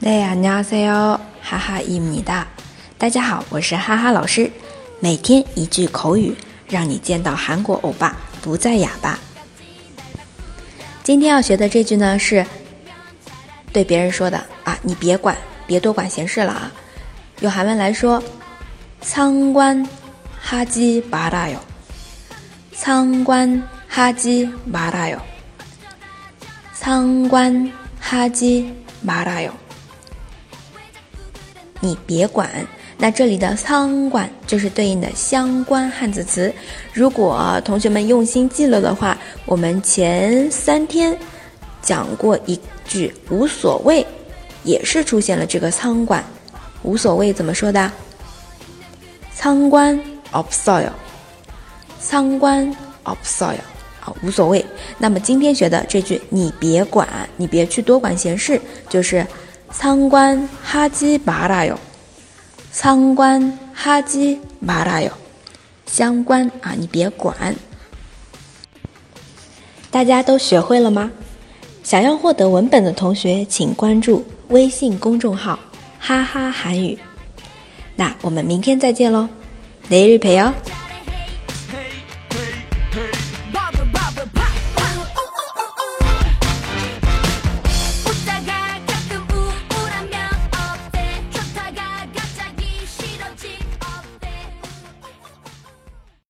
네 안녕하세요，哈哈伊米哒。大家好，我是哈哈老师。每天一句口语，让你见到韩国欧巴不再哑巴。今天要学的这句呢，是对别人说的啊，你别管，别多管闲事了啊。用韩文来说，仓官哈基巴拉哟，仓官哈基巴拉哟，仓官哈基巴拉哟。 你别管，那这里的仓管就是对应的相关汉字词。如果同学们用心记了的话，我们前三天讲过一句无所谓，也是出现了这个仓管。无所谓怎么说的？仓官 of soil，仓官 of soil 啊，无所谓。那么今天学的这句，你别管，你别去多管闲事，就是。 仓官哈基巴拉哟，仓官哈基巴拉哟，相关啊，你别管。大家都学会了吗？想要获得文本的同学，请关注微信公众号“哈哈韩语”。那我们明天再见喽，내일봬요